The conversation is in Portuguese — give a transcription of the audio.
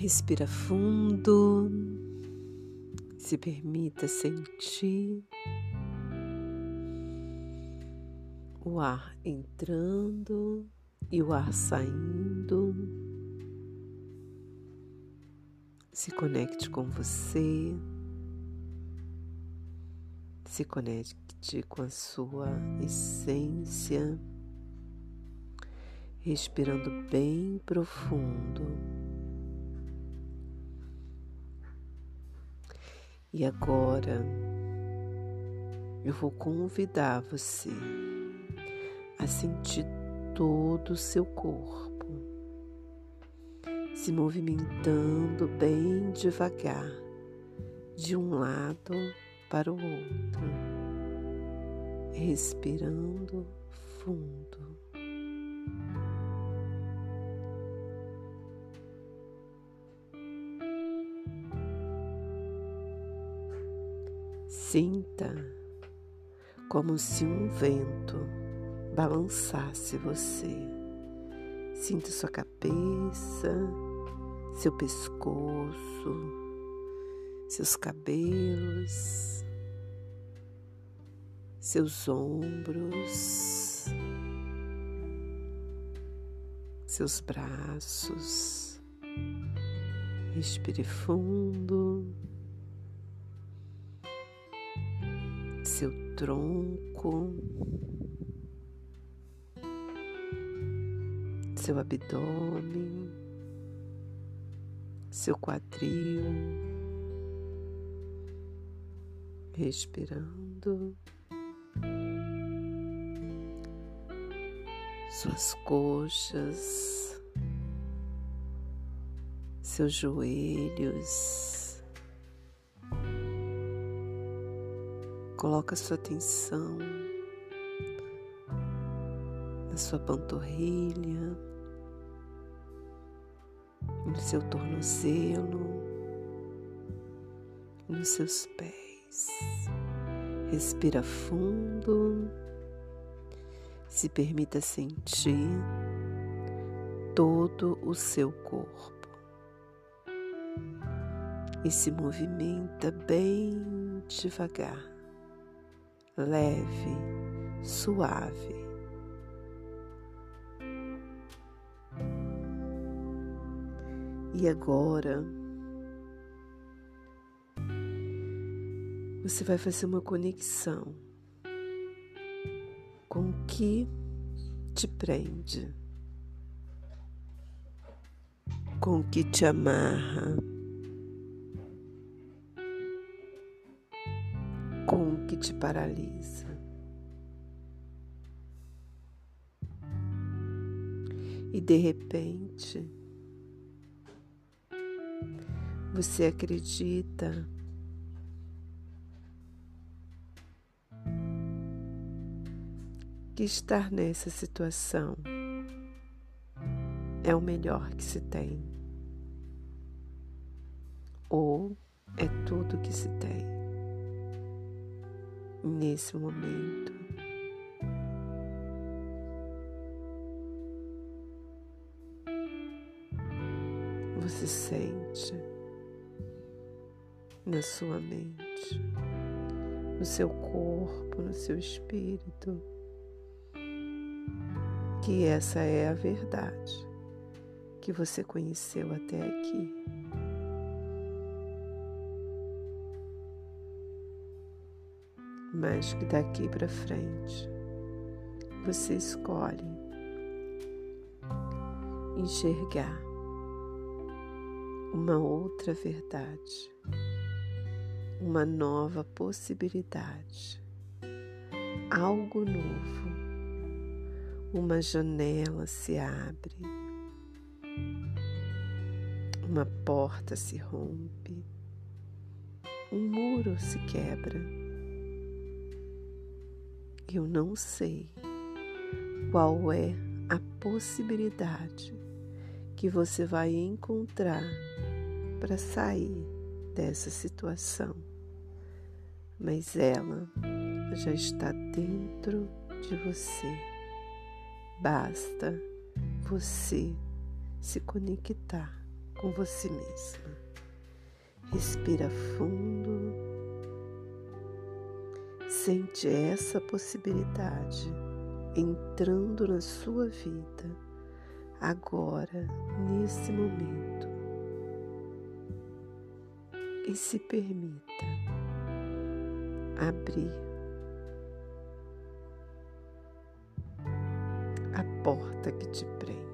Respira fundo, se permita sentir o ar entrando e o ar saindo. Se conecte com você, se conecte com a sua essência, respirando bem profundo. E agora eu vou convidar você a sentir todo o seu corpo se movimentando bem devagar de um lado para o outro, respirando fundo. Sinta como se um vento balançasse você. Sinta sua cabeça, seu pescoço, seus cabelos, seus ombros, seus braços. Respire fundo. Seu tronco, seu abdômen, seu quadril, respirando. Suas coxas, seus joelhos, Coloca sua atenção na sua panturrilha, no seu tornozelo, nos seus pés. Respira fundo, se permita sentir todo o seu corpo. E se movimenta bem devagar leve, suave. E agora você vai fazer uma conexão com o que te prende, com o que te amarra. Com o que te paralisa. E de repente, você acredita que estar nessa situação é o melhor que se tem, ou é tudo que se tem nesse momento. Você sente na sua mente, no seu corpo, no seu espírito, que essa é a verdade que você conheceu até aqui. Mas que daqui para frente. Você escolhe enxergar uma outra verdade, uma nova possibilidade, algo novo, uma janela se abre, uma porta se rompe, um muro se quebra eu não sei qual é a possibilidade que você vai encontrar para sair dessa situação, mas ela já está dentro de você. Basta você se conectar com você mesma. Respira fundo. Sente essa possibilidade entrando na sua vida agora, nesse momento. E se permita abrir a porta que te prende.